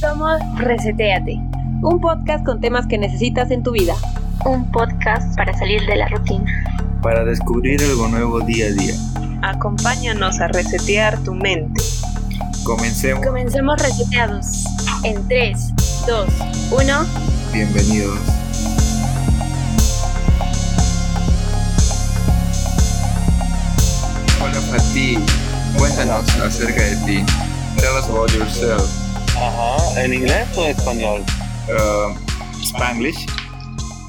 Somos Reseteate, un podcast con temas que necesitas en tu vida. Un podcast para salir de la rutina. Para descubrir algo nuevo día a día. Acompáñanos a resetear tu mente. Comencemos. Comencemos reseteados. En 3, 2, 1. Bienvenidos. Hola Fatih, cuéntanos acerca de ti. Tell us about yourself. Ajá, ¿en inglés o español? Uh, Spanglish.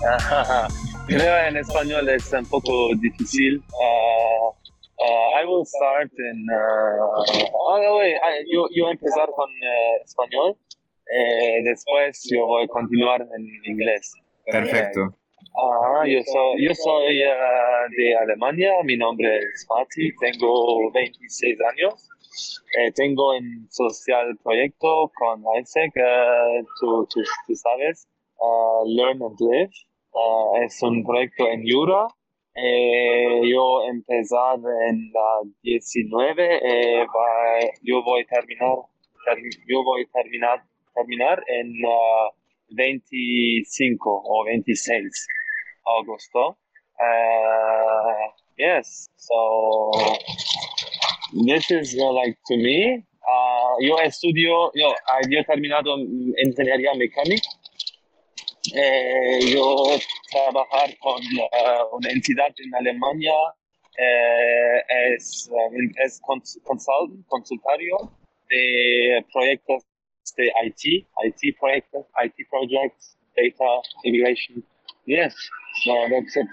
Creo en español es un poco difícil. Uh, uh, I will start in. Uh, oh, wait, I, yo, yo empezar con uh, español. Eh, después yo voy a continuar en inglés. Perfecto. Ajá, yo soy, yo soy uh, de Alemania. Mi nombre es Mati. Tengo 26 años. Eh, tengo un social proyecto con Isaac, uh, tú, tú, tú sabes, uh, Learn and Live. Uh, es un proyecto en Jura. Eh, yo empezar en la 19, eh, va, yo voy a terminar, ter, yo voy a terminar, terminar en 25 o 26 agosto. yes, so this is uh, like to me. Uh, yo, uh, yo he terminado ingeniería mecánica. Eh, yo trabajar con una entidad en Alemania eh, es, es cons consult, consultario de proyectos de IT, IT proyectos, IT projects, data, immigration. Yes, so that's it.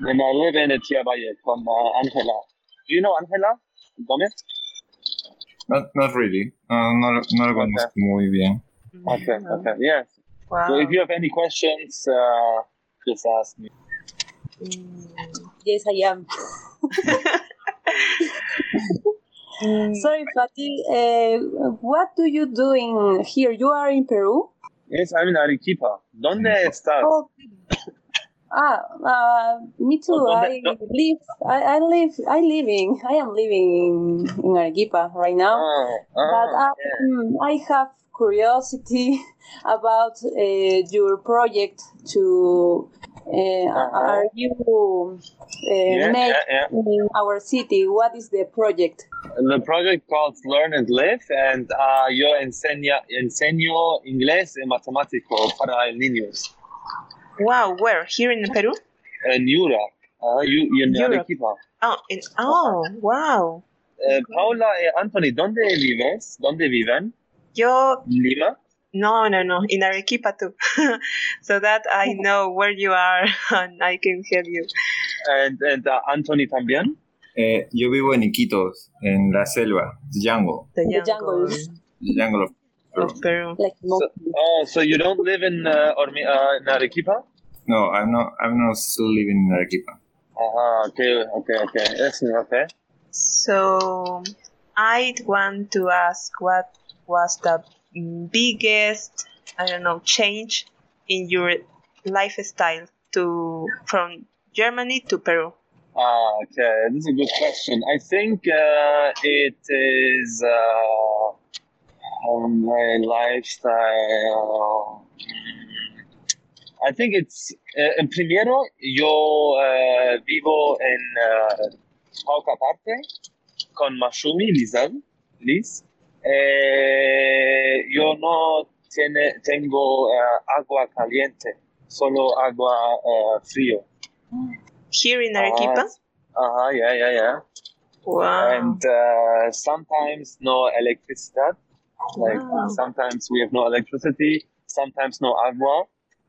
And I live in Etiabaye con Angela. Do you know Angela? Gomez? Not, not really. Uh, no, no lo conozco okay. muy bien. Okay, okay, yes. Wow. So if you have any questions, uh, just ask me. Mm, yes, I am. Sorry, Fatih. Uh, what do you do in here? You are in Peru? Yes, I'm in Arequipa. ¿Dónde estás? Oh, Ah, uh, me too. I live. I, I live. I living. I am living in, in Arequipa right now. Oh, oh, but I, yeah. I have curiosity about uh, your project. To uh, Uh-huh. are you uh, Yeah, made yeah, in our city? What is the project? The project called Learn and Live, and uh, yo enseña, enseño inglés y matemático para niños Wow, where? Here in Peru? en Yura. Uh, you, you in Europe. Arequipa. Oh, in, oh, wow. Eh, Paula y Anthony, ¿dónde vives? ¿Dónde viven? Yo, Lima. no, no, no, in Arequipa too. so that I know where you are and I can help you. And, and uh, Anthony también. Eh, yo vivo en Iquitos, en la selva, Django. The The jungle of Peru. of Peru. Like So, oh, so you don't live in uh, Ormi- uh, in Arequipa? No, I'm not. I'm not still living in Arequipa. Uh-huh, okay, okay, okay. Yes, okay. So I want to ask what was the biggest, I don't know, change in your lifestyle to from Germany to Peru? Ah, okay, this is a good question. I think uh, it is uh, my lifestyle. I think it's uh, en primero yo uh, vivo en uh, Paucarpata con Masumi Lizal, Liz. Eh, yo no tiene, tengo uh, agua caliente, solo agua uh, frío. Here in Arequipa? Uh-huh, yeah, yeah, yeah. Wow. And uh, sometimes no electricidad. Like Wow. sometimes we have no electricity, sometimes no agua.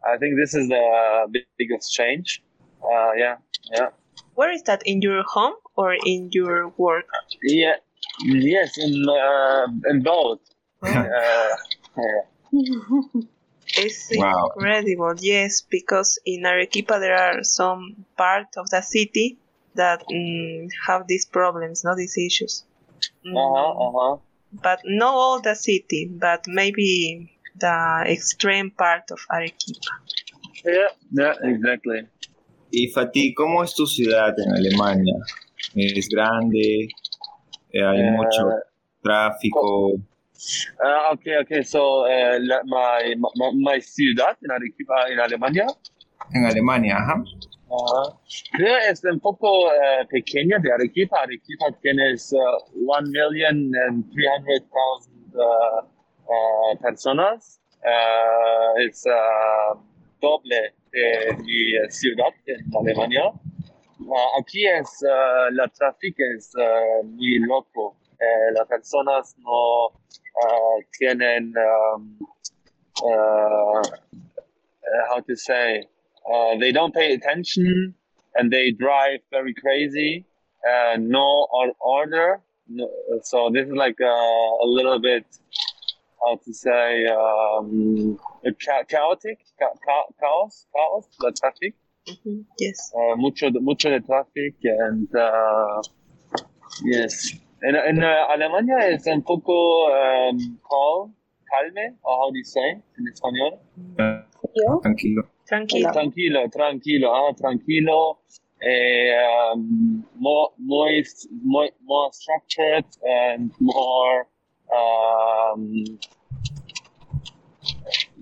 I think this is the big- biggest change. Uh, yeah, yeah, Where is that? In your home or in your work? yeah. Yes, in uh, in both. Uh, yeah. It's Wow. incredible, yes, because in Arequipa there are some part of the city that mm, have these problems, not these issues. Mm, Uh-huh, uh-huh. But not all the city, but maybe the extreme part of Arequipa. Yeah, yeah, exactly. Y Fatih, ¿cómo es tu ciudad en Alemania? ¿Es grande? Eh, ¿Hay Eh, mucho tráfico? Uh, okay, okay. So, uh, my, my, my ciudad en Arequipa, en Alemania, En Alemania, ajá. Ajá. Creo es un poco eh, pequeña de Arequipa. Arequipa tienes uh, 1.300.000 uh, uh, personas. Uh, es uh, doble de mi eh, ciudad en Alemania. Aquí es la tráfico es muy loco. Eh, las personas no tienen um, how to say uh, they don't pay attention and they drive very crazy uh, no order no, so this is like a little bit how to say um, cha- chaotic cha- cha- chaos chaos the traffic Mhm, Yes. uh, mucho de- mucho de traffic and uh, yes en, en uh, Alemania es un poco um, calm calme or how do you say in español ¿Yo? Tranquilo. Tranquilo. Tranquilo, tranquilo, ah, tranquilo. Eh, um, more, more, more, more structured and more, um,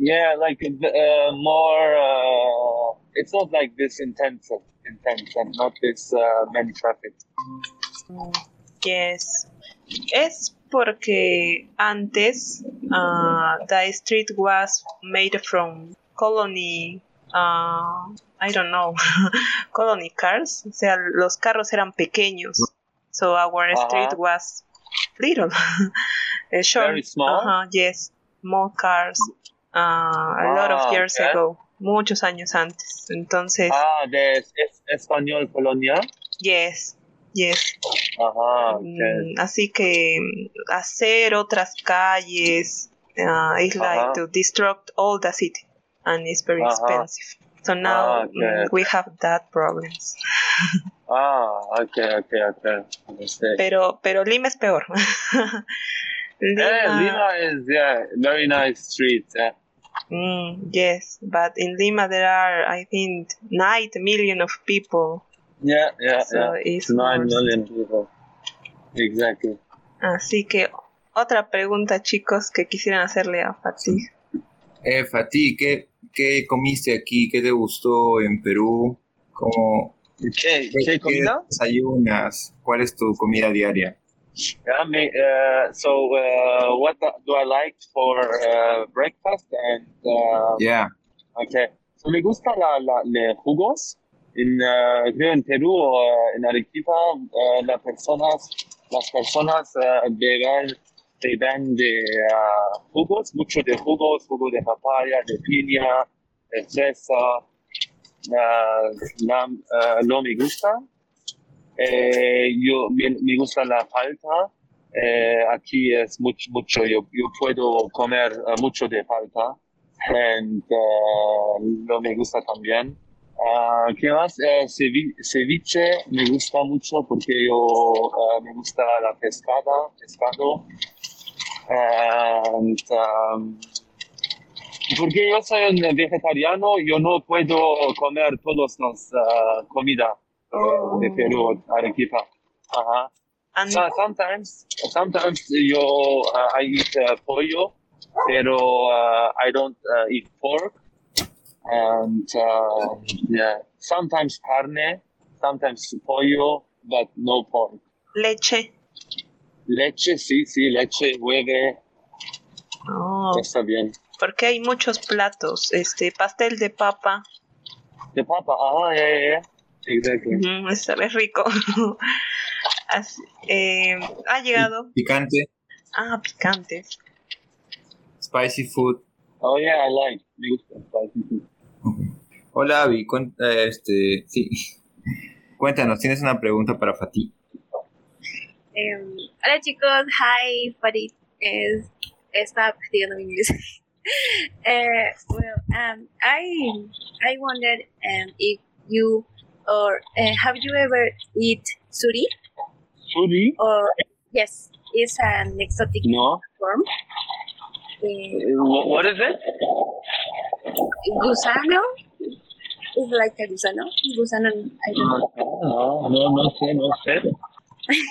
yeah, like uh, more. Uh, it's not like this intensive, intense, and not this uh, many traffic. Yes. Es porque antes uh, the street was made from colony, uh, I don't know, colony cars. O sea, los carros eran pequeños. So our Ajá. street was little. Eh, short. Very small? Ajá, yes. Small cars. Uh, a lot of Ah, years okay. ago. Muchos años antes. Entonces, Ah, de es, español colonial. yes. Yes. Ajá, okay. Mm, Así que mm, hacer otras calles uh, is like Ajá. to destruct all the city and it's very Ajá. expensive. So now Ah, okay. mm, we have that problems. Ah, okay, okay, okay. Understand. Pero pero Lima es peor. Lima, Eh, Lima is yeah, very nice street. Yeah. Mm, yes, but in Lima there are I think nine million of people. Yeah, yeah, So yeah. it's Nine million people. Exactly. Así que otra pregunta chicos que quisieran hacerle a Fatih. Eh, Fatih, ¿qué, ¿qué comiste aquí? ¿Qué te gustó en Perú? ¿Cómo, ¿Qué, qué, qué comida? desayunas? ¿Cuál es tu comida diaria? Yeah, me, uh, so uh, what do I like for uh, breakfast? And uh, Yeah. okay, so me gusta la, la, los jugos. En, uh, creo en Perú o uh, en Arequipa, uh, las personas, las personas beben, beben de uh, jugos, mucho de jugos, jugo de papaya, de piña, de fresa. Lo me gusta. Eh, yo me, me gusta la palta. Eh, aquí es mucho, mucho. Yo, yo puedo comer eh, mucho de palta. And, eh, no me gusta también. Ah, ¿Qué más? Eh, cevi- ceviche me gusta mucho porque yo me gusta la pescada, pescado. And, um, porque yo soy un vegetariano, yo no puedo comer todas las comidas eh, de Perú, Arequipa. Ajá. And So, sometimes, sometimes yo uh, I eat uh, pollo, pero uh, I don't uh, eat pork. And uh, yeah, sometimes carne, sometimes pollo, but no pork. leche. Leche, sí, sí, leche, hueve, Oh, está bien. porque hay muchos platos. Este pastel de papa. De papa, ajá, yeah, yeah, Ujú, es, es rico. Así- eh, ha llegado. Picante, Ah, picante. spicy food. Oh yeah, I like. Me gusta spicy food. Hola, Avi. cuen- eh, este, sí. Cuéntanos, ¿tienes una pregunta para Fatih? Em, hola chicos, hi, Farid. Es, estaba practicando mi inglés. Eh, well, um, I I wondered um, if you or uh, have you ever eat suri Suri? or yes, it's an exotic No. form. Eh, What, what is it? gusano is like a gusano. Gusano, I don't know. No, no, no sé, no sé.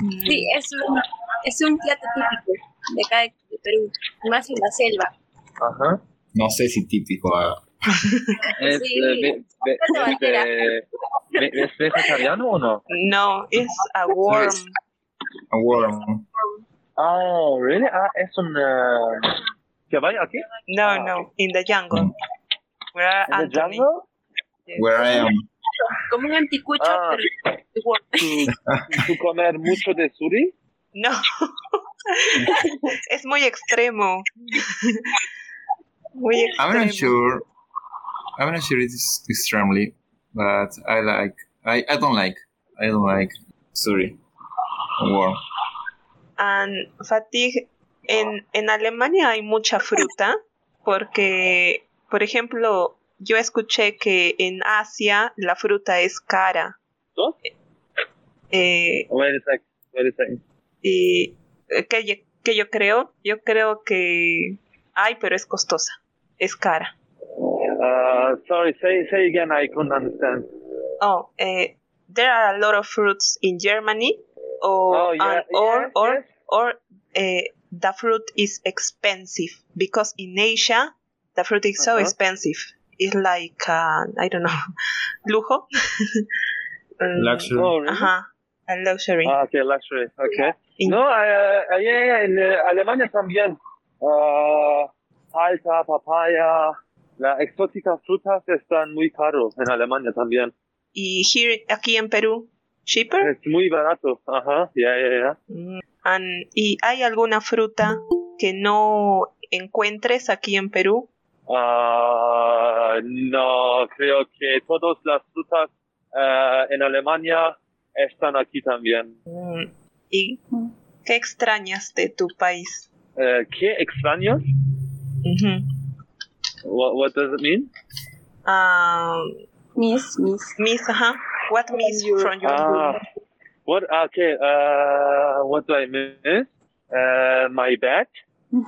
Sí, es un, es un plato típico de acá de de Perú, más en la selva. Ajá. No sé si típico. ah. ¿Es, Sí. eh, ve- ve- Plato es, eh, ¿Es vegetariano o no? No, it's a worm. A worm. Oh, really? Ah, es un... Uh, ¿Caballo aquí? No, no, in the jungle. Where are ¿En el Anthony? jungle? Where I am. Como un anticucho, Ah. pero worm. ¿Tú, tú comer mucho de suri? No. es muy extremo. muy I'm extremo. not sure. I'm not sure it's extremely, but I like. I, I don't like. I don't like. Sorry. Worm. And fatigue, en, en Alemania hay mucha fruta porque, por ejemplo, yo escuché que en Asia la fruta es cara. ¿Tú? Eh, Wait a sec. Wait a second. y eh, que, yo- que yo creo, yo creo que ay, pero es costosa, es cara. Uh, sorry, say, say again, I couldn't understand. Oh, eh, there are a lot of fruits in Germany, or Oh, yeah, and- or yes, or yes. or eh, the fruit is expensive because in Asia the fruit is so Uh-huh. expensive. It's like uh, I don't know, lujo. Um, Luxury. Oh, really? Ajá, a luxury. Ah, okay, luxury. Okay. In- No, uh, uh, yeah, yeah, en eh, Alemania también. Uh, Palta, papaya, las exóticas frutas están muy caros en Alemania también. Y here aquí en Perú, cheaper. Es muy barato. Ajá, ya, ya, ya. Mm, ¿Y hay alguna fruta que no encuentres aquí en Perú? Ah, no, creo que todas las frutas eh, en Alemania están aquí también. Mm, ¿Y qué extrañas de tu país? Eh, ¿Qué extraños? Ujú. What, what does it mean? Um, Miss, miss. miss, ajá. What miss your- from your Ah, what? Okay. Uh, what do I miss? Uh, my bed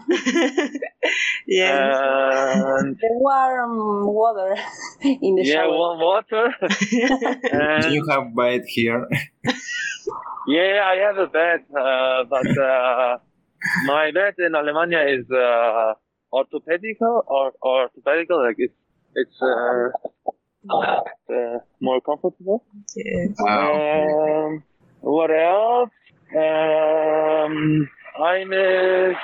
yeah. and The warm water in the yeah, shower. warm water. Do and you have bed here? yeah, I have a bed, uh, but uh, my bed in Alemania is uh, orthopedical or orthopedical. Like it's it's uh, uh, more comfortable. Yes. Wow. Um, what else? Um, I miss.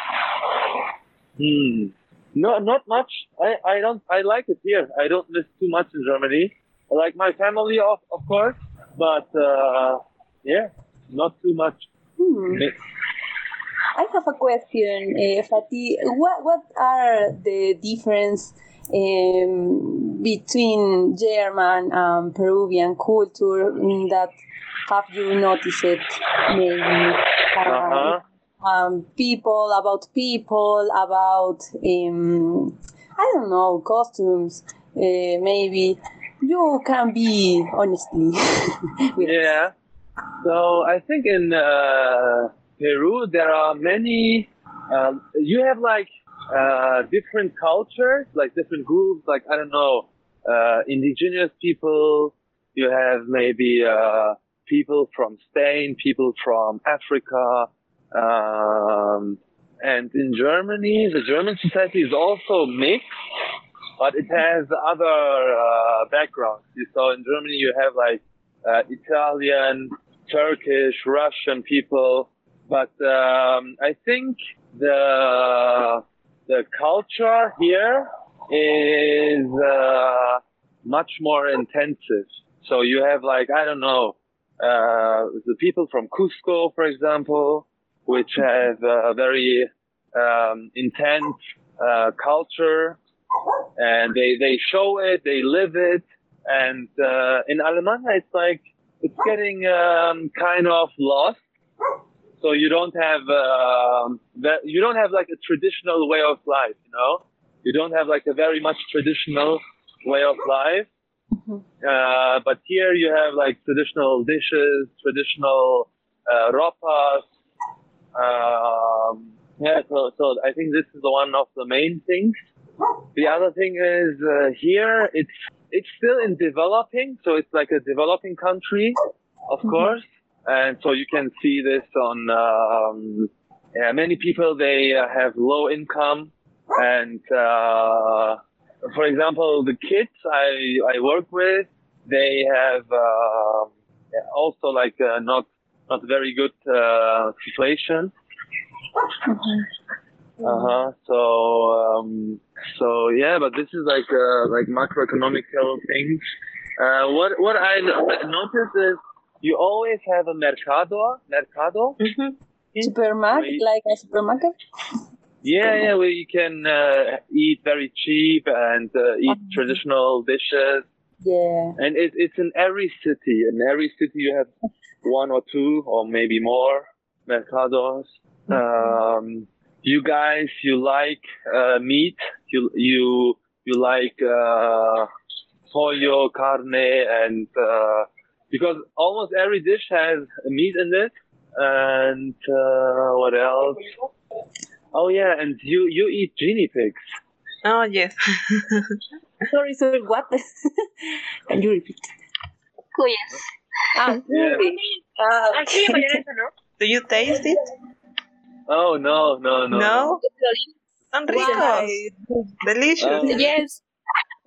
Hmm. No, not much. I, I don't. I like it here. I don't miss too much in Germany. I like my family, of of course, but uh, yeah, not too much. Hmm. I have a question, uh, Fatih. What what are the difference um, between German and Peruvian culture in that have you noticed it? Maybe um, Uh-huh. um, people about people about um, I don't know costumes. Uh, maybe you can be honestly. with Yeah. So I think in uh, Peru there are many. Um, you have like uh, different cultures, like different groups. Like I don't know, uh, indigenous people. You have maybe uh, people from Spain, people from Africa, um, and in Germany, the German society is also mixed, but it has other uh, backgrounds. So in Germany, you have like uh, Italian, Turkish, Russian people, but um, I think the the culture here is uh, much more intensive. So you have like I don't know uh, the people from Cusco, for example, which have a very um, intense uh, culture, and they they show it, they live it, and uh, in Alemania it's like it's getting um, kind of lost. So you don't have um, that you don't have like a traditional way of life, you know. You don't have like a very much traditional way of life. Uh, but here you have like traditional dishes, traditional uh, ropas. Um, yeah, so, so I think this is one of the main things. The other thing is uh, here it's it's still in developing, so it's like a developing country, of course, and so you can see this on um, yeah, many people they uh, have low income, and uh, for example, the kids I I work with, they have uh, also like uh, not not very good uh, situation. Uh huh. So um, so yeah, but this is like uh, like macroeconomical things. Uh, what what I no- noticed is you always have a mercado mercado. Mhm. Supermarket, like a supermarket. Yeah, yeah, where you can uh, eat very cheap and uh, eat Mhm. traditional dishes. Yeah. And it, it's in every city. In every city, you have one or two, or maybe more mercados. Um, you guys, you like uh, meat. You you you like uh, pollo, carne, and uh, because almost every dish has meat in it. And uh, what else? Oh yeah, and you you eat guinea pigs. Oh yes. Sorry, sorry, what? Can you repeat? Cuyas. Ah, Yeah. really? Ah, Aquí okay. poner eso, ¿no? Do you taste it? Oh no no no. No. Son ricos. Why? Delicious. Oh. Yes,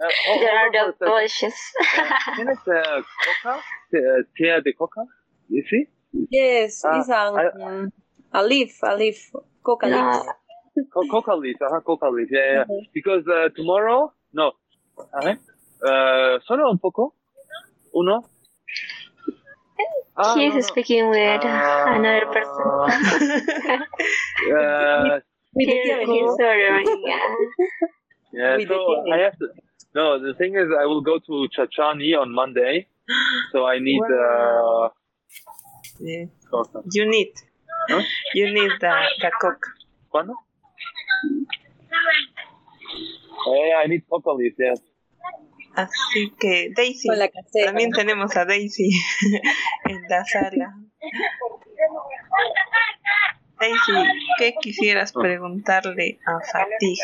Uh, hold- they hold are on for a second. delicious. Uh, ¿Tienes uh, coca? Uh, tea de coca? You see? Yes, Ah, it's a, I- a leaf, a leaf, coca No. leaf. Co- coca leaf, uh-huh, coca leaf, yeah, yeah. Mhm. Because uh, tomorrow, no. Uh, uh, solo un poco. Uno. Ah, He no, is no. speaking with Ah. another person. Uh, With the He- tea, he's yes. yeah. yeah, With so tea. I have to. No, the thing is, I will go to Chachani on Monday, so I need uh, Yeah. coca. You need. Huh? You need the, the coke. ¿Cuándo? Yeah, I need coca leaf, yes. Así que Daisy. Con la casera. También tenemos a Daisy en la sala. Daisy, ¿qué quisieras preguntarle a Fatih?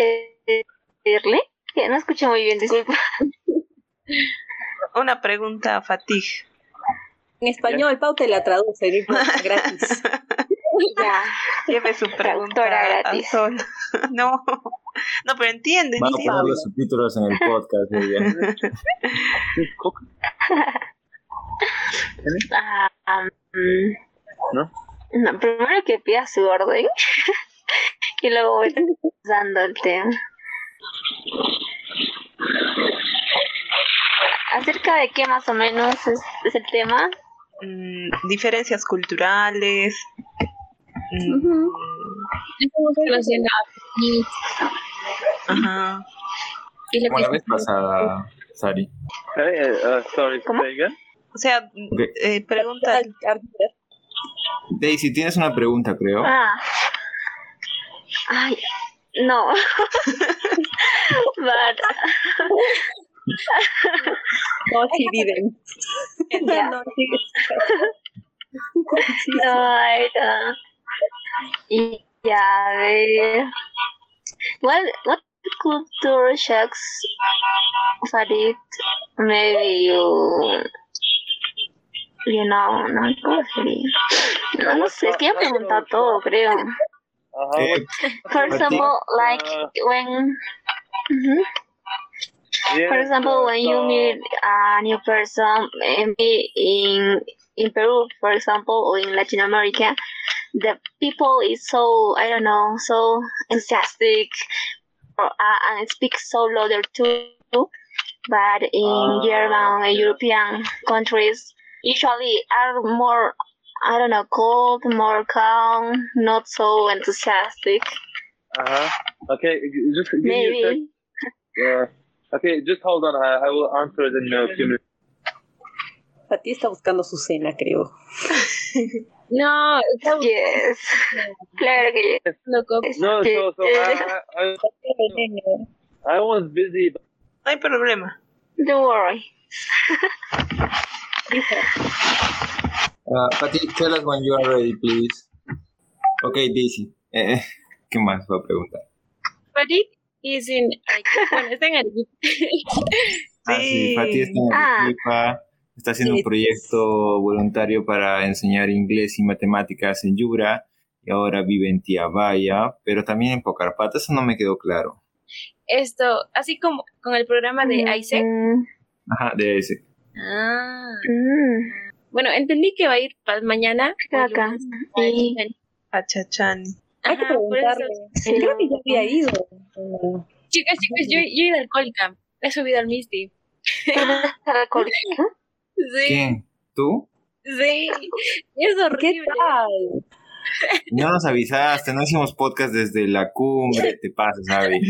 ¿Qué decirle? Que no escuché muy bien, disculpa. Una pregunta a Fatih. En español, Pau te la traduce, no gratis. Ya. Lleve su pregunta gratis. Sol. No, no, pero entiende, Van a poner los subtítulos en el podcast. muy bien. Coca. Ah, mm, ¿No? no, primero que pida su orden y luego voy dando el tema. ¿Acerca de qué más o menos es, es el tema? Mm, diferencias culturales. Mm, Ujú. Ajá. Como la vez pasada, Sari. Hey, uh, sorry, ¿Cómo? O sea, eh, pregunta. Daisy, tienes una pregunta, creo. Ah. Ay, no. But, No, she didn't. Yeah. No, I don't. Yeah, they, what, what culture shocks Farid? Maybe you, you know, no, ¿cómo sería? No, no sé, es que ya preguntado todo, creo. Uh-huh. For example, like Uh, when, Mhm. yeah, For example, uh, when you so- meet a new person, maybe in in Peru, for example, or in Latin America, the people is so I don't know, so enthusiastic, or, uh, and speak so louder too. But in Ah, German and yeah. European countries, usually are more I don't know, cold, more calm, not so enthusiastic. Uh-huh. Okay, just give me a sec. Maybe. Yeah. Okay, just hold on. I, I will answer it in a few minutes. Pati está buscando su cena, creo. No, yes. claro que yes. No, Este, so, so I, I, I, I was busy. but- No hay problema. Don't worry. Uh, Pati, tell us when you are ready, please. Ok, Daisy. Eh, ¿Qué más va a preguntar? Farid is in, bueno, está en Arequipa. Ah, sí. Pati está en Ah. Arequipa. está haciendo Sí. un proyecto voluntario para enseñar inglés y matemáticas en Yura y ahora vive en Tiabaya, pero también en Pocarpata, eso no me quedó claro. Esto, así como con el programa de Isaac. Mm, Ajá, de ese. Ah. mm. Bueno, entendí que va a ir para mañana. Qué Sí. A Chachani. Hay que eso- preguntarle. Creo que ya había ido. Chicas, chicas, yo, yo he ido al Colcamp. He subido al Misty. ¿Eres alcohólica? Sí, ¿Quién? ¿Tú? sí. Es ¿Qué horrible. tal? No nos avisaste, no hicimos podcast desde la cumbre, te pasas, Abby.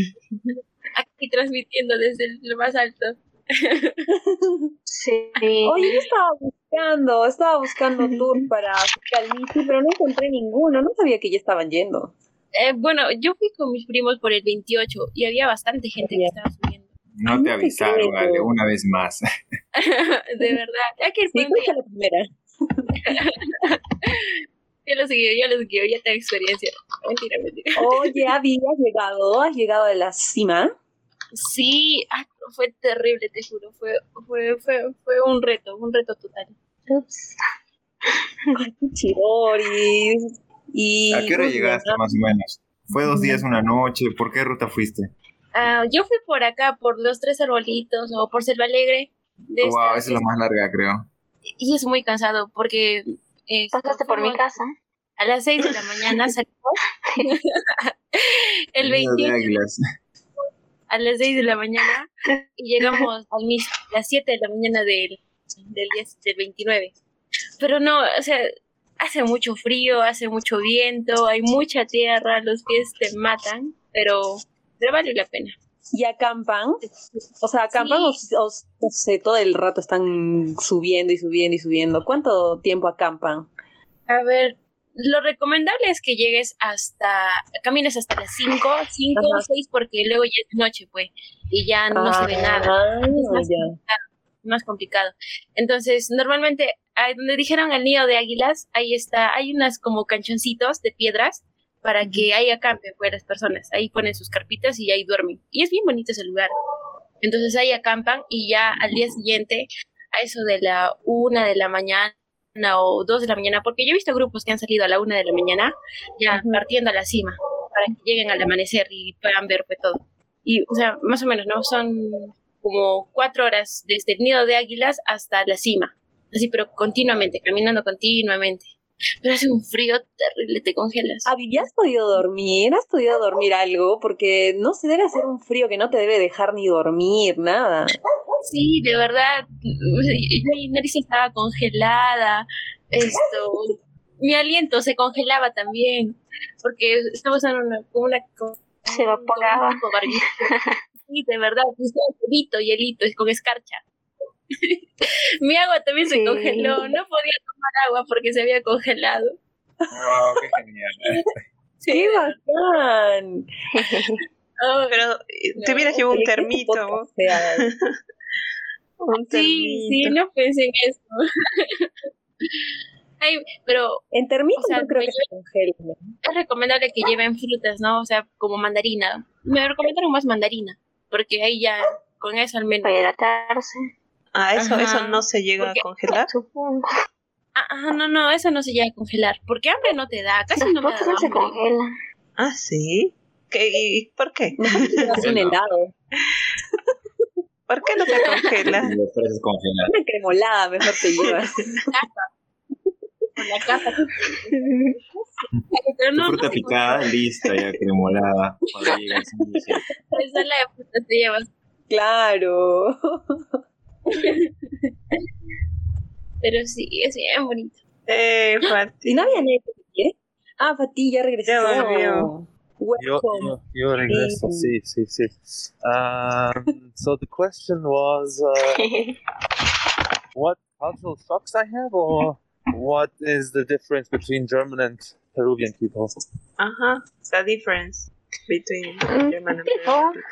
Aquí transmitiendo desde lo más alto. Sí. Oye, yo estaba buscando, estaba buscando tour para Misi, pero no encontré ninguno. No sabía que ya estaban yendo. Eh, bueno, yo fui con mis primos por el 28 y había bastante gente que Ya. estaba subiendo. No No te te avisaron. Ale, una vez más. de verdad. Hay que por Sí, que la primera. Yo lo seguí, yo lo seguí, ya tengo experiencia. Mentira, mentira. Oye, Abby, has llegado, has llegado a la cima. Sí, ah, fue terrible, te juro. Fue, fue, fue, fue un reto, un reto total. Ups. Y ¿A qué hora ¿cómo se llegaste más o menos? ¿Fue dos días, una noche? ¿Por qué ruta fuiste? Ah, yo fui por acá, por los tres arbolitos o por Selva Alegre. De wow, esta- esa es la más larga, creo. Y es muy cansado porque... esto, Pasaste por mi casa. A las 6 de la mañana salimos. el Nido de 20 águilas. A las 6 de la mañana y llegamos a las 7 de la mañana del, del, 10 del 29. Pero no, o sea, hace mucho frío, hace mucho viento, hay mucha tierra, los pies te matan, pero, pero vale la pena. ¿Y acampan? O sea, acampan Sí. o, o- no sé, todo el rato están subiendo y subiendo y subiendo. ¿Cuánto tiempo acampan? A ver, lo recomendable es que llegues hasta, camines hasta las 5, 5 o Ajá. 6 porque luego ya es noche, pues, y ya no se ve nada. Ah, más ya. más complicado. Entonces, normalmente, ahí donde dijeron el nido de águilas, ahí está, hay unas como canchoncitos de piedras para que ahí acampen pues las personas. Ahí ponen sus carpitas y ahí duermen. Y es bien bonito ese lugar. Entonces ahí acampan y ya al día siguiente, a eso de la una de la mañana o dos de la mañana, porque yo he visto grupos que han salido a la una de la mañana, ya partiendo a la cima, para que lleguen al amanecer y puedan ver pues todo. Y, o sea, más o menos, ¿no? Son como cuatro horas desde el nido de águilas hasta la cima. Así, pero continuamente, caminando continuamente. Pero hace un frío terrible, te congelas. Abby, ¿ya has podido dormir? ¿Has podido dormir algo? Porque no se debe hacer un frío que no te debe dejar ni dormir, nada. Sí, de verdad, mi nariz estaba congelada, esto, mi aliento se congelaba también, porque estamos en una, una, Se evaporaba. un. Sí, de verdad, estaba hielito, hielito, es con escarcha. mi agua también se congeló, no podía tomar agua porque se había congelado. Wow, qué genial. Sí, ¡Qué bacán! oh, Pero eh, te hubieras llevado un Oye, ¿qué termito. Un sí, sí, no pensé en eso. Ay, pero En termitos O sea, no creo que se congelen. es recomendable que lleven frutas, ¿no? O sea, como mandarina. Me recomendaron más mandarina, porque ahí ya, con eso al menos. Para hidratarse. Ah, eso, Ajá. eso no se llega Porque- a congelar. Supongo. Ah, ah, no, no, eso no se llega a congelar, porque hambre no te da, casi no me da Después no se hambre. congela. Ah, sí. ¿Qué, ¿Y por qué? Bueno. helado. ¿Por qué no te congela? Los. Una cremolada mejor te llevas. Con la. Pero no, fruta no picada, lista, ya cremolada. Cuando congela, ensalada de frutas te llevas. Claro. Pero sí, es bien bonito. Eh, Fati. ¿Y no había nadie que Ah, Fati ya regresó. Ya volvió. Yo, Welcome. yo, yo regreso, sí, sí, sí. Um, so the question was, uh, what cultural shocks I have, or what is the difference between German and Peruvian people? Ajá. The difference between Mm, German and tipo. Peruvian.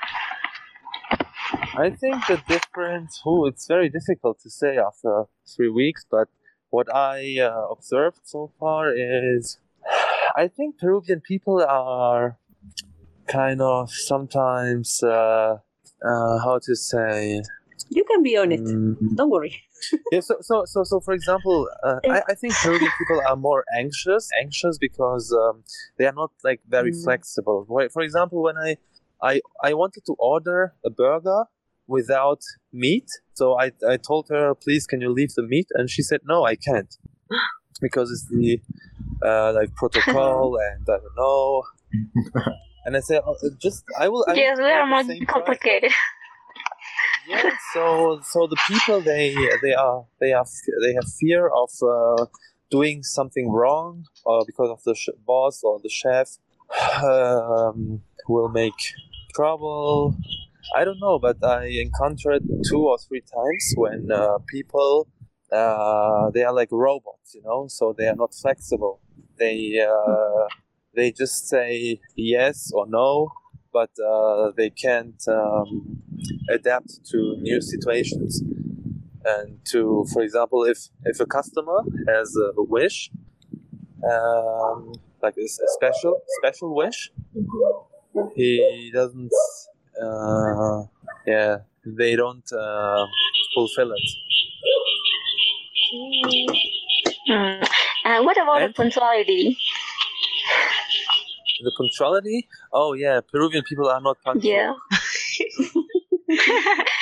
I think the difference, oh, it's very difficult to say after three weeks, but what I uh, observed so far is I think Peruvian people are kind of sometimes, uh, uh, how to say, You can be honest. mm, Don't worry. yeah so so so, so for example uh, I, I think peruvian people are more anxious anxious because um, they are not like very Mm. flexible for example when i i i wanted to order a burger without meat. So i i told her please can you leave the meat? And she said no i can't. Because it's the uh, like protocol and i don't know. And i said oh, just i will I will Yes, we are more complicated. yeah so so the people they they are they are they have fear of uh, doing something wrong or because of the sh- boss or the chef um, will make trouble i don't know but i encountered two or three times when uh, people uh, they are like robots you know so they are not flexible. They uh, they just say yes or no but uh, they can't um, adapt to new situations. And to for example if if a customer has a wish um, like a, special special wish he doesn't uh, yeah they don't uh, fulfill it Mm. And what about And- the punctuality? the punctuality oh yeah peruvian people are not punctual Yeah.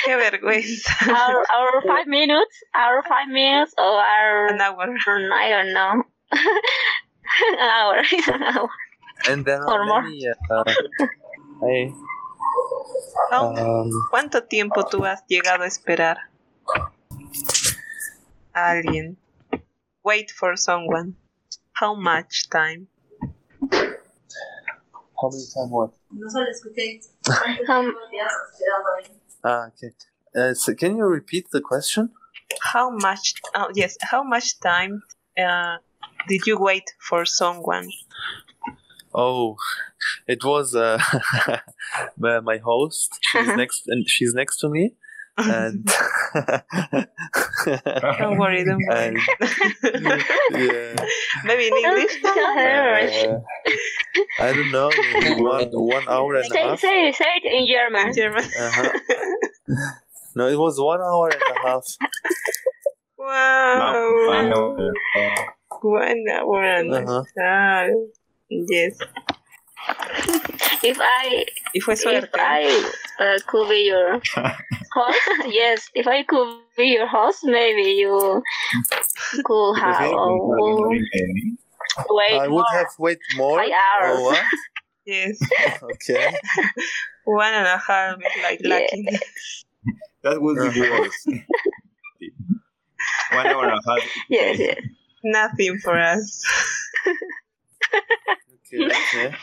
Qué vergüenza. our, our five minutes, our five minutes, or our, An hour. I don't know. an hour, an hour. and there Or are more. many uh, I, How- um, ¿Cuánto tiempo tú has llegado a esperar a alguien? Wait for someone. How much time? how many time what Um, ah okay uh, so can you repeat the question How much? Oh, yes. How much time uh, did you wait for someone? Oh, it was uh, my my host. She's next, and she's next to me, and Don't worry, don't worry. and yeah, Maybe in English. tell her. uh, I don't know, one one hour and a Say, half. say, say it in German. German. Uh-huh. No, it was one hour and a half. Wow. I know. One hour and a Uh-huh. half. Yes. If I, Y fue if suerte. I uh, could be your host, yes, if I could be your host, maybe you could have uh, wait I would more. have wait more. Five hours. Oh, what? Yes. Okay. One and a half is like Yeah. lucky. that would be worse. One hour and a half. Yes, yes. Nothing for us. Okay. okay.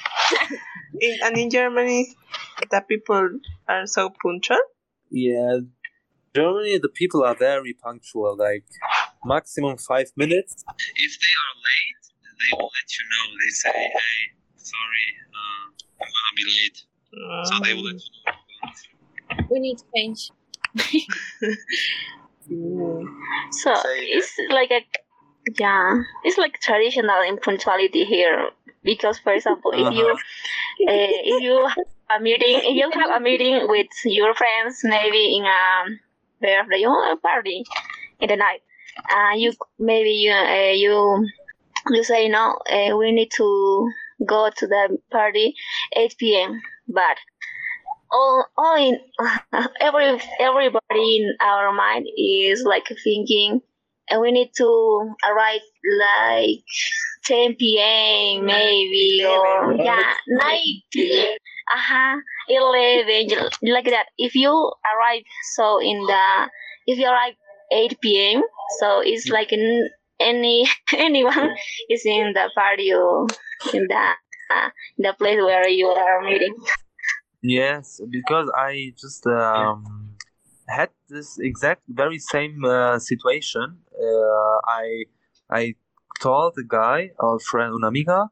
In, and in Germany, the people are so punctual. Yeah, Germany, the people are very punctual. Like maximum five minutes. If they are late, they will let you know. They say, "Hey, sorry, uh, I'm gonna be late." So they will let you know. We need to change. So Say it's like a yeah, it's like traditional in punctuality here because, for example, if you uh, if you have a meeting, if you have a meeting with your friends, maybe in a birthday party in the night, uh, you maybe you uh, you you say no, uh, we need to go to the party 8 p.m. But all, all in every everybody in our mind is like thinking and we need to arrive like 10 p.m. maybe or 11. yeah 9 p.m. uh-huh 11 like that if you arrive so in the if you arrive 8 p.m. so it's like n- any anyone is in the party or in the uh, in the place where you are meeting Yes, because I just um, had this exact very same uh, situation. Uh, I I told the guy, our friend una amiga,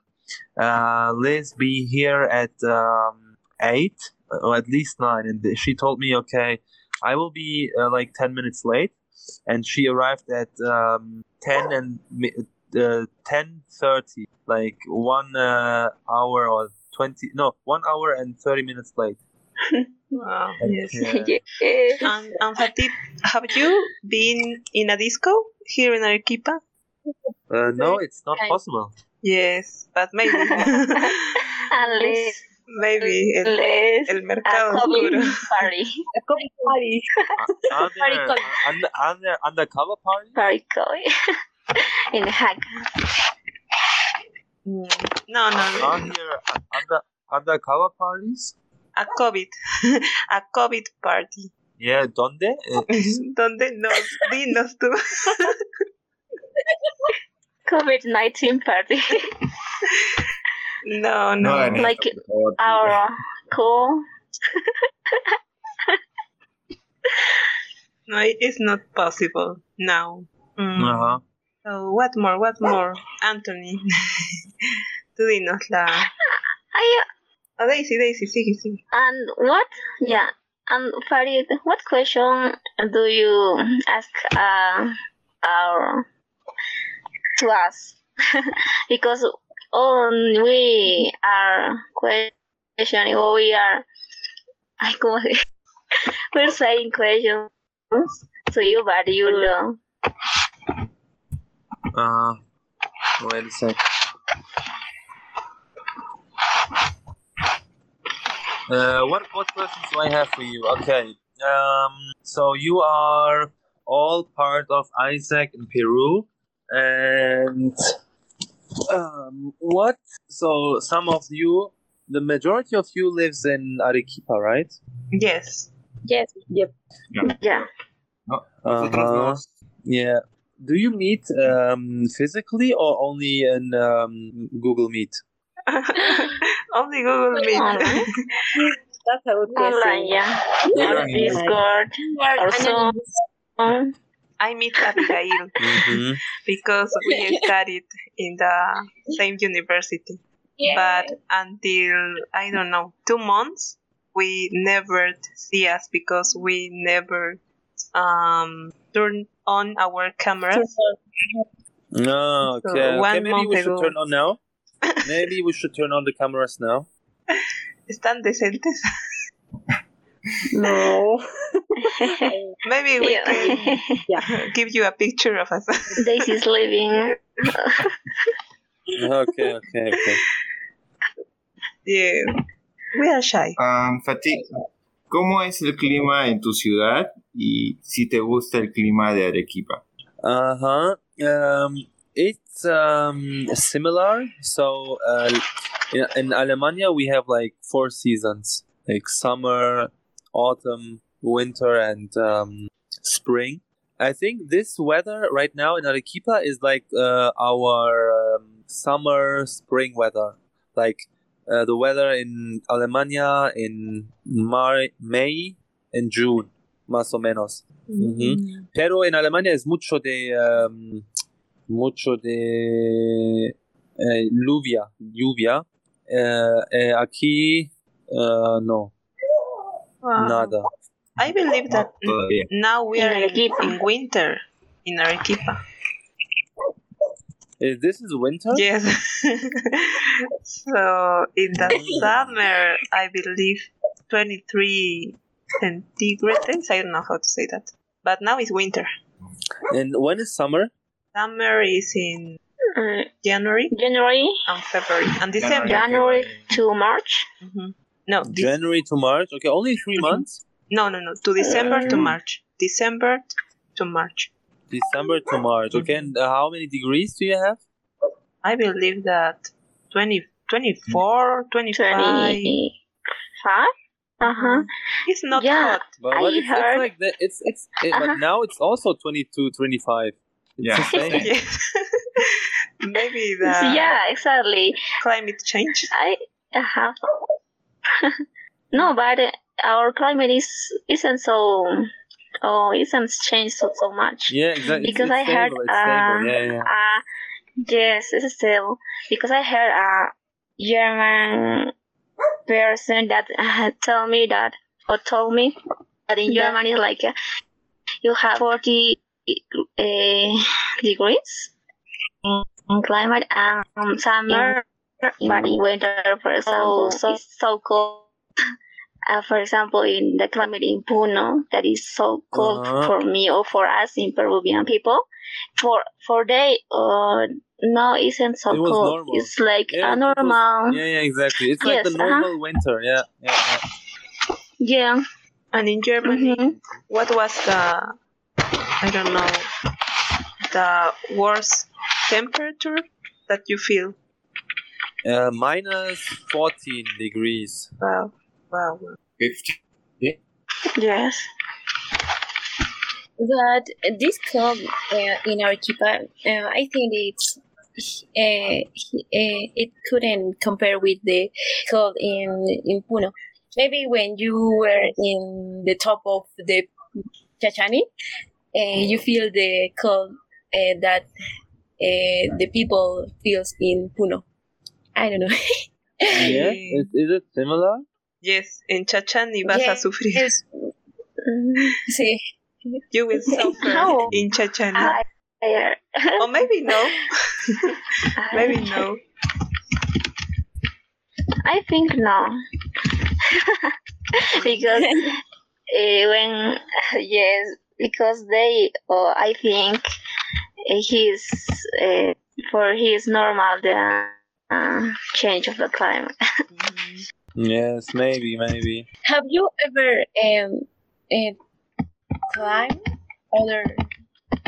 uh, let's be here at um, eight or at least nine, and she told me, okay, I will be uh, like ten minutes late, and she arrived at um, ten and uh, ten thirty, like one uh, hour or 20 no one hour and 30 minutes late Wow, yes. Yeah. yes. And, and Fatih, have you been in a disco here in Arequipa? Uh, no, it's not possible. Yes, but maybe. Unless, maybe el, unless el a mercado COVID oscuro. party. A coffee party. Are Party there, call. under, under, undercover party? Party COVID. in hack. Mm, No, no, Are no. here under, undercover parties? A COVID. A COVID party. Yeah, donde? Uh, ¿Dónde? No, dinos tú. COVID 19 party. No, no. I need like to- our cool. No, it is not possible now. Mm. uh-huh. So, what more? What more? Anthony. tú dinos la. I, Oh, Daisy, Daisy, sigue, sigue. and what? Yeah. And Farid, what question do you ask uh, our to us? because on we are questioning or we are I go we're saying questions to you but you know Uh, wait a sec. Uh, what what questions do I have for you? Okay. Um, so you are all part of AIESEC in Peru, and um, what? So some of you, the majority of you lives in Arequipa, right? Yes. Yes. Yep. yeah Nosotros Uh-huh. Yeah. Do you meet um, physically or only in um, Google Meet? Only Google Meet. Online. That's a good online yeah Yeah. or Discord or Zoom I meet Abigail Mm-hmm. because we studied in the same university. But until, I don't know, two months, we never see us because we never um, turn on our cameras. No, So, okay. okay. one Maybe month we should ago. turn on now. Maybe we should turn on the cameras now. ¿Están decentes? No. Maybe we can yeah. give you a picture of us. Daisy's living Okay, okay, okay. yeah. We are shy. Um, Fatih, ¿cómo es el clima en tu ciudad y si te gusta el clima de Arequipa? Uh huh. Um, it's um similar. So uh, in, in Alemania we have like four seasons, like summer, autumn, winter, and um, spring. I think this weather right now in Arequipa is like uh, our um, summer spring weather, like uh, the weather in Alemania in Mar- May and June, más o menos. Ujú. Pero en Alemania es mucho de um, mucho de eh, lluvia, lluvia. Eh, eh, aquí eh, no, Wow. nada. I believe that now we are in, in winter in Arequipa. Eh, this is winter. Yes. so in the Mm. summer, I believe 23 centigrades. I don't know how to say that. But now it's winter. And when is summer? Summer is in uh, January January and February and December. January to March Mhm. No, this, January to March. Okay, only three months. no, no, no. To December to March. December to March. December to March. Okay, and uh, how many degrees do you have? I believe that 20, 24, 25. 25 uh-huh It's not Yeah. hot. But, I but it's, heard- it's like that. It's it's. It, Uh-huh. But now it's also 22, 25. It's Yeah. the same. Yes. Maybe the yeah exactly climate change. I have no, but uh, our climate is isn't so oh isn't changed so, so much. Yeah, exactly. Because it's I heard, stable, it's uh, Yeah, yeah. Uh, yes, it's still because I heard a German person that uh, tell me that or told me that in Yeah. Germany like uh, you have forty uh, degrees in climate and um, summer, but in winter, for example, so it's so cold. uh, for example, in the climate in Puno, that is so cold Uh-huh. for me or for us in Peruvian people. For for they, uh, no, isn't so It was cold. normal. It's like Yeah, a it was- normal. yeah, yeah, exactly. It's like Yes, the uh-huh. normal winter. Yeah, yeah, yeah. Yeah. And in Germany, Mhm. what was the I don't know the worst temperature that you feel? Uh, minus 14 degrees. Wow, wow. wow. 50. Yes. But this club uh, in Arequipa, uh, I think it's uh, uh, it couldn't compare with the club in in Puno. Maybe when you were in the top of the Chachani, uh, you feel the cold uh, that uh, the people feels in Puno. I don't know. Yeah, is, is it similar? Yes, en Chachani vas a Yes. sufrir. Yes. Sí. You will suffer No. in Chachani. I, I, Or maybe no. maybe no. I think no. because uh, when yes, because they, uh, I think uh, he's uh, for his normal the uh, change of the climate. Yes, maybe, maybe. Have you ever um, uh, climbed other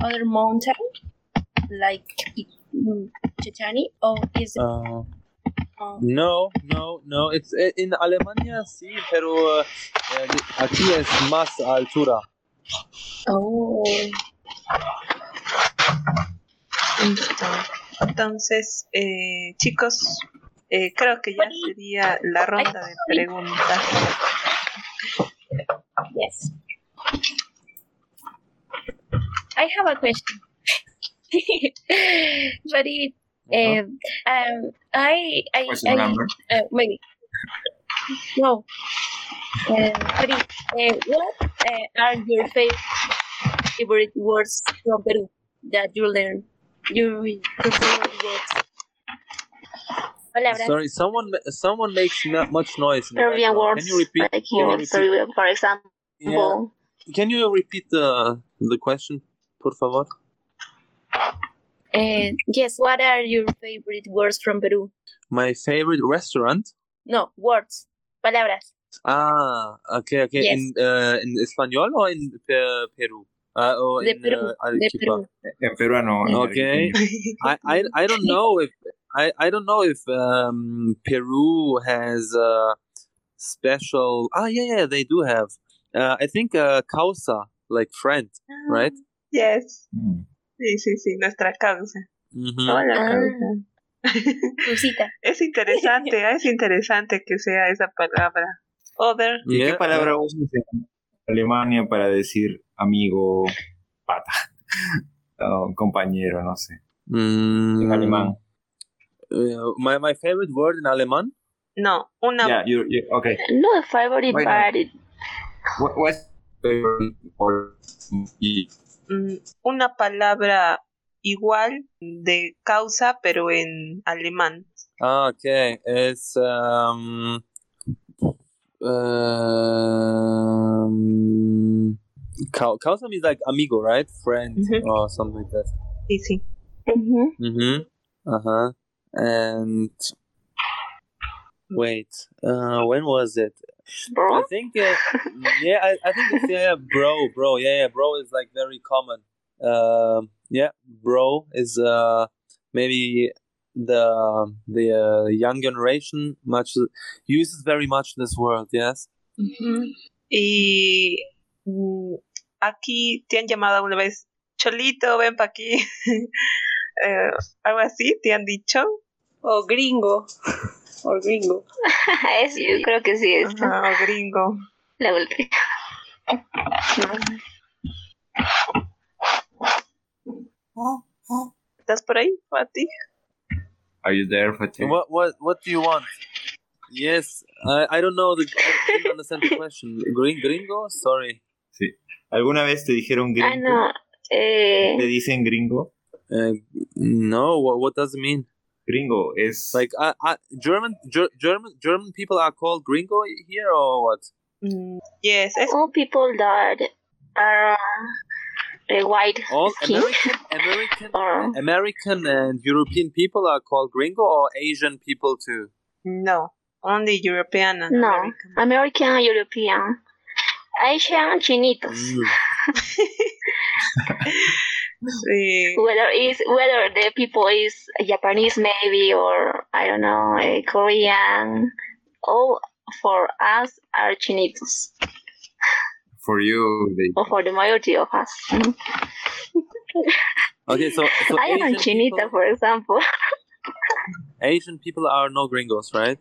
other mountain like mm, Chachani or is it? Uh, uh, no, no, no. It's eh, in Alemania, sí, pero eh, aquí es más altura. Oh Listo. Entonces, eh, chicos, eh, creo que ya sería la ronda de preguntas. yes. I have a question, but it um, um I I, What's the I number? uh, maybe no. Uh, but it, uh, what uh, are your favorite words from Peru that you learn? Your, your favorite words. Sorry, someone someone makes not much noise. In Peruvian background. words Can you repeat? like Can you repeat? Peru, for example. Yeah. Can you repeat the the question, por favor? And yes, what are your favorite words from Peru? My favorite restaurant. No, words. Palabras. Ah, okay, okay. Yes. In uh, in español or in Pe- Peru? Uh, or De in Peru. uh, De Peru. En peruano. Okay. I, I I don't know if I, I don't know if um, Peru has a special. Ah, yeah, yeah, they do have. Uh, I think uh, causa, like friend, right? Yes. Mm. Sí, sí, sí, nuestra causa. hmm Hola, Ah. causa. Es interesante, ¿eh? es interesante que sea esa palabra. Other. ¿Y Yeah, qué palabra usas en Alemania para decir amigo, pata, o compañero, no sé? Mm, En alemán. uh, my my favorite word in Alemán. No, una. Yeah, okay. No favorite, Why not? but it, What, what's favorite word? Y- mm, una palabra igual de causa, pero en alemán. Ah, okay. It's um, um, causa means like amigo, right? Friend Mhm. or something like that. Sí, sí. Mhm. Mm-hmm. Uh huh. And wait, uh, when was it? Bro? I bro. think, uh, yeah, I, I think it's, yeah, yeah, bro, bro, yeah, yeah, bro is like very common. Um, yeah, bro is uh maybe the the uh, young generation much uses very much this word. Yes. Y mm, aquí te han llamado alguna vez, Cholito, ven pa' aquí. Eh, algo así, te han dicho. O gringo. O gringo. es, yo creo que sí es Ajá, o gringo. la última. ¿Estás por ahí, Fati? Are you there, Fatih? What what what do you want? Yes, I, I don't know the I didn't understand the question. Green gringo? Sorry. Sí. ¿Alguna vez te dijeron gringo? Ah, no. Eh, ¿Te dicen gringo? Uh, no. What what does it mean? Gringo es... Like, uh, uh, German, Ger- German, German people are called gringo here, or what? Mm, yes, es- All people that are uh, white All skin American, American, or American and European people are called gringo, or Asian people too. no, only European and no American. American, European, Asian, chinitos. Mm. Sí. Whether is whether the people is Japanese maybe or I don't know eh, Korean. All for us are chinitos, For you, they, or for the majority of us. Okay, so, so I am a chinita, people, for example. Asian people are no gringos, right?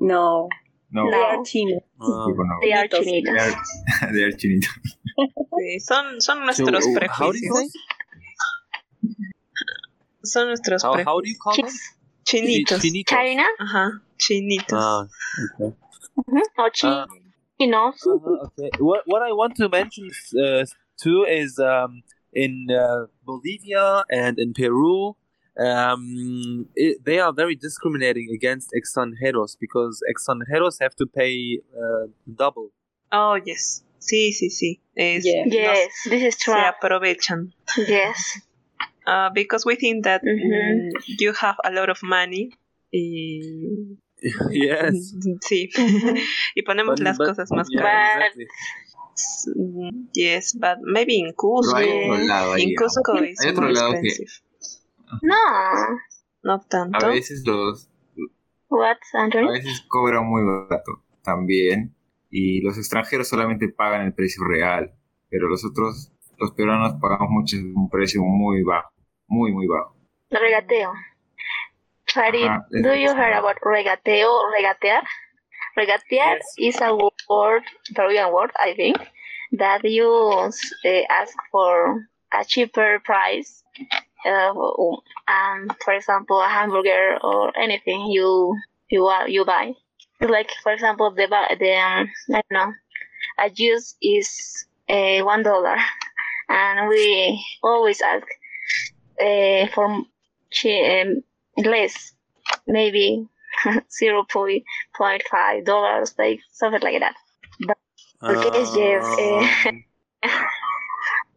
No, no, they are Chinos. Uh. They are Chinitos. They chinitos. are, they are chinito. Sí, son, son so, nuestros uh, how do you prejuicios. say? Son nuestros How, prejuicios. how do you call them? Chinitos. Chinitos. China Ajá, chinitos. Ah, okay. mhm, or Uh, chinos. Uh-huh, okay. What what I want to mention uh, too is um, in uh, Bolivia and in Peru, um, it, they are very discriminating against extranjeros because extranjeros have to pay uh, double. Oh, yes. Sí, sí, sí. Es, Yeah. nos- Yes, this is true. se aprovechan. Yes. Uh, because we think that Mhm. mm, you have a lot of money. Y... yes. Sí. y ponemos But- las but- cosas más yeah, exactly. Mm, Yes, but maybe in Cusco. Pero hay otro lado ahí, In Cusco Hay otro more lado que expensive. No. No tanto. a veces los, What, a veces cobran muy barato también y los extranjeros solamente pagan el precio real, pero los otros, los peruanos pagamos mucho un precio muy bajo, muy muy bajo. Regateo. Farid, Ajá, do you es- hear about regateo, regatear? Regatear Yes. is a word, Peruvian word, I think, that you uh, ask for a cheaper price. Uh, um, for example, a hamburger or anything you you are you buy. Like for example, the the um, I don't know, a juice is uh, one dollar, and we always ask uh, for chi- um, less, maybe zero point five dollars, like something like that. Yes, yes, eh, Um,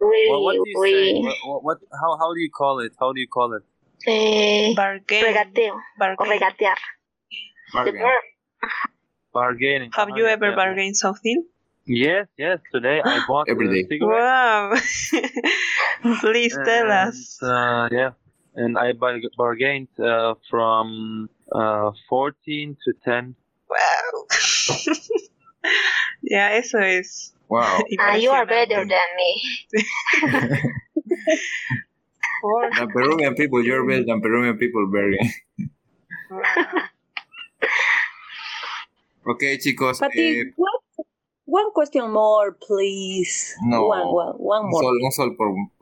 We well, what do you we say? What, what, what? How how do you call it? How do you call it? eh, Bargain. regateo Bargain. regatear. Bargain. Bargaining. Have you ever yeah. bargained something? Yes, yes. Today I bought Every a Wow. Please tell and, us. Uh, yeah, and I bargained uh, from uh, 14 to 10. Wow. yeah, eso es. Wow, Ah, you are better than me. Por- the Peruvian people, you're better than Peruvian people, Bergen. Wow. Ok, chicos, Pati, eh, what, one question more, please. No. One, one, one un more. sol, un sol por, por, por, por-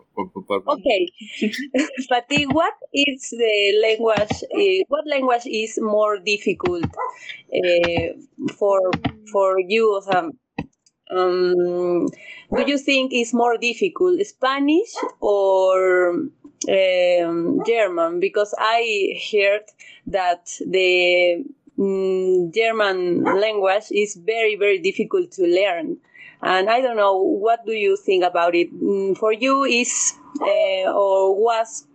Okay. Pati, what is the language? Uh, what language is more difficult uh, for for you? sea, um, do you think it's more difficult, Spanish or um, German? Because I heard that the mm, German language is very very difficult to learn. And I don't know, what do you think about it? Mm, For you, is uh, or was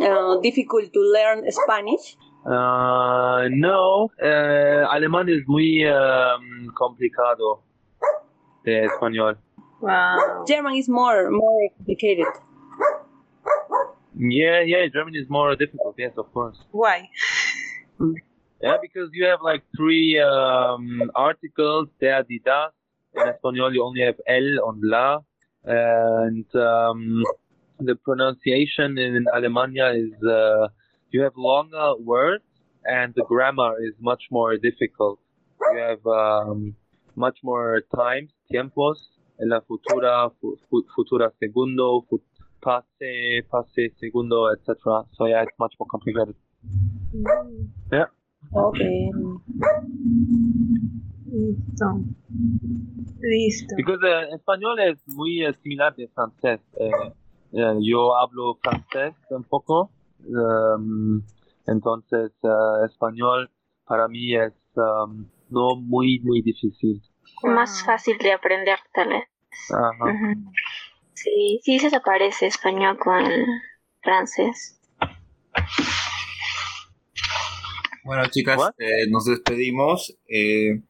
uh, difficult to learn Spanish? Uh, no, uh, alemán es muy um, complicado de español. Wow. German is more more complicated. Yeah, yeah, German is more difficult. Yes, of course. Why? Yeah, because you have like three um, articles, der, die, das. In español, you only have el and la. And um, the pronunciation in Alemania is uh, you have longer words, and the grammar is much more difficult. You have um, much more times, tiempos, la futura, fu- fu- futura segundo, fut- pase, pase segundo, etc. So yeah, it's much more complicated. Yeah. Okay. Listo. Listo. Because uh, español es muy eh, similar de francés. Eh, eh, yo hablo francés un poco, um, entonces eh, español para mí es um, no muy muy difícil. Más fácil de aprender, tal vez. Ajá. Ujú. Sí, sí se aparece español con el francés. Bueno, chicas, eh, nos despedimos eh,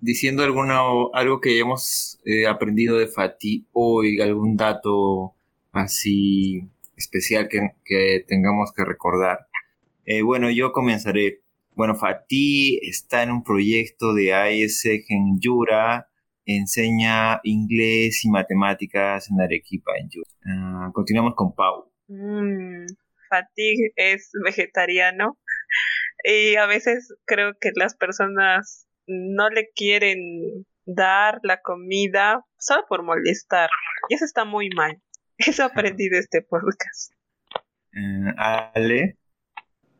diciendo alguna, algo que hayamos eh, aprendido de Fatih hoy, algún dato así especial que, tengamos que recordar. Eh, bueno, yo comenzaré. Bueno, Fatih está en un proyecto de AES en Yura, enseña inglés y matemáticas en Arequipa, en Yura. Ah, continuamos con Pau. Mm, Fatig es vegetariano y a veces creo que las personas no le quieren dar la comida solo por molestar. Y eso está muy mal. Eso aprendí de este podcast. Eh, Ale.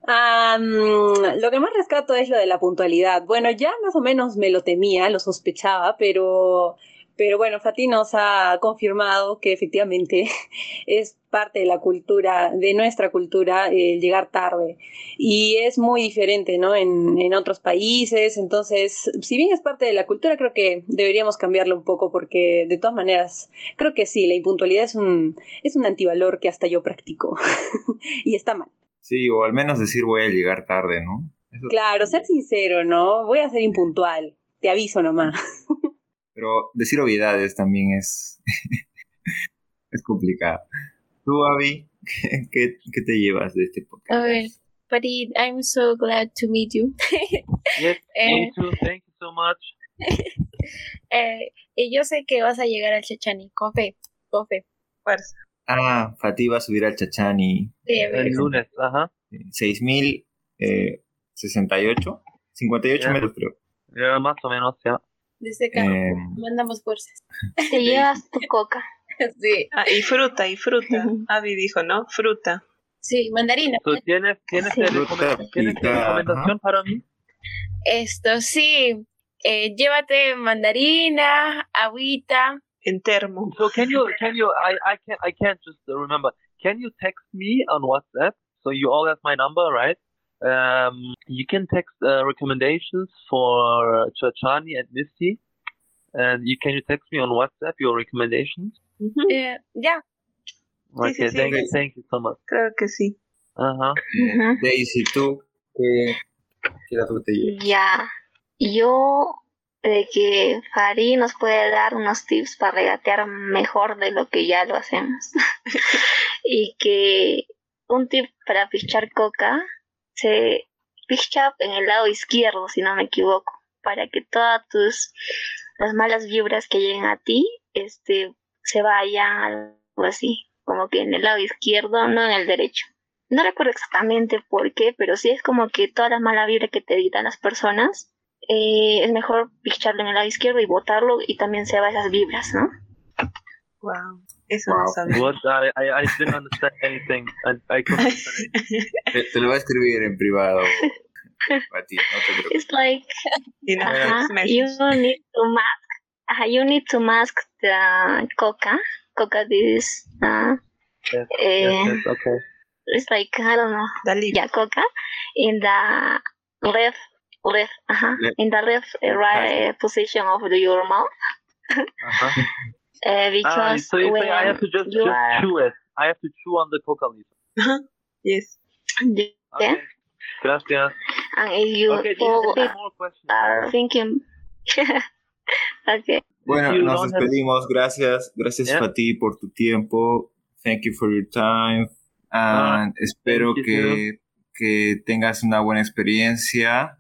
Lo que más rescato es lo de la puntualidad. Bueno, ya más o menos me lo temía, lo sospechaba, pero, pero bueno, Fatih nos ha confirmado que efectivamente es parte de la cultura, de nuestra cultura, el llegar tarde. Y es muy diferente, ¿no? En, en otros países. Entonces, si bien es parte de la cultura, creo que deberíamos cambiarlo un poco porque de todas maneras, creo que sí, la impuntualidad es un, es un antivalor que hasta yo practico. y está mal. Sí, o al menos decir voy a llegar tarde, ¿no? Eso- Claro, ser sincero, ¿no? Voy a ser impuntual. Te aviso nomás. Pero decir obviedades también es, es complicado. Tú, Abby, ¿qué, qué, te llevas de este podcast? A ver, Farid, I'm so glad to meet you. Yes, Eh. me too. Thank you so much. Eh, y yo sé que vas a llegar al Chachani, con fe, con fe. Fuerza. Ah, Fatih va a subir al Chachani Sí, a ver. El lunes, ajá. 6068, 58 Ya. metros creo. Ya, más o menos, ya. Desde acá, Eh, mandamos fuerzas. Te llevas tu coca. Sí, Ah, y fruta, y fruta. Avi dijo, ¿no? Fruta. sí, mandarina. ¿Tú tienes, tienes, Sí. de Fruta recomen- ¿tienes recomendación para mí? Esto sí, eh, llévate mandarina, agüita. En termo. So can you, can you, I, I can't, I can't just remember. Can you text me on WhatsApp? So you all have my number, right? Um, you can text uh, recommendations for Chachani and Misti. And you can you text me on WhatsApp your recommendations? yeah yeah ya, Sí, sí, Okay, sí. thank you, thank you so much. Creo que sí. Uh-huh. Ujú. Daisy, tú, ¿qué, qué dato te llevas? Ya. Yo de que Farid nos puede dar unos tips para regatear mejor de lo que ya lo hacemos. y que un tip para pichar coca se picha en el lado izquierdo, si no me equivoco, para que todas tus las malas vibras que lleguen a ti este se vayan algo así, como que en el lado izquierdo, no en el derecho. No recuerdo exactamente por qué, pero sí es como que toda la mala vibra que te editan las personas, eh, es mejor picharlo en el lado izquierdo y botarlo y también se va esas vibras, ¿no? Wow. Eso no Wow. sabía. What? I, I, I didn't understand anything. I, I couldn't understand anything. Te, te lo voy a escribir en privado, Fatih, no te preocupes. It's like In a Ajá, text you need to mask. Ajá, you need to mask the coca. Coca this. Uh, Yes, eh, yes, yes, okay. It's like I don't know. Dalí. Yeah, coca in the left, left. Uh-huh, Left. in the left uh, right uh, position of the, your mouth. Uh-huh. Uh, Ah, because so you when say I have to just, you just are chew it. I have to chew on the coca leaf. Yes. yeah, Okay. Gracias. and if you Okay, are thinking. Bueno, You nos have- despedimos. Gracias. Gracias, Yeah. Fatih, por tu tiempo. Thank you for your time. And espero thank you que, que tengas una buena experiencia,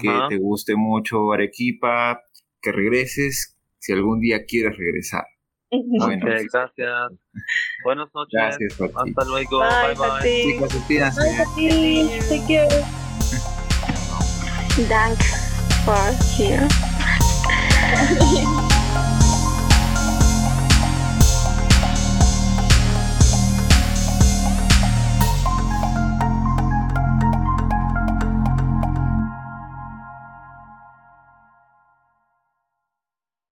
que Ajá. te guste mucho Arequipa, que regreses si algún día quieres regresar. Okay, gracias. Buenas noches. Gracias, Hasta luego. Bye, bye. bye. Chicos, despídanse. Bye, Te for here.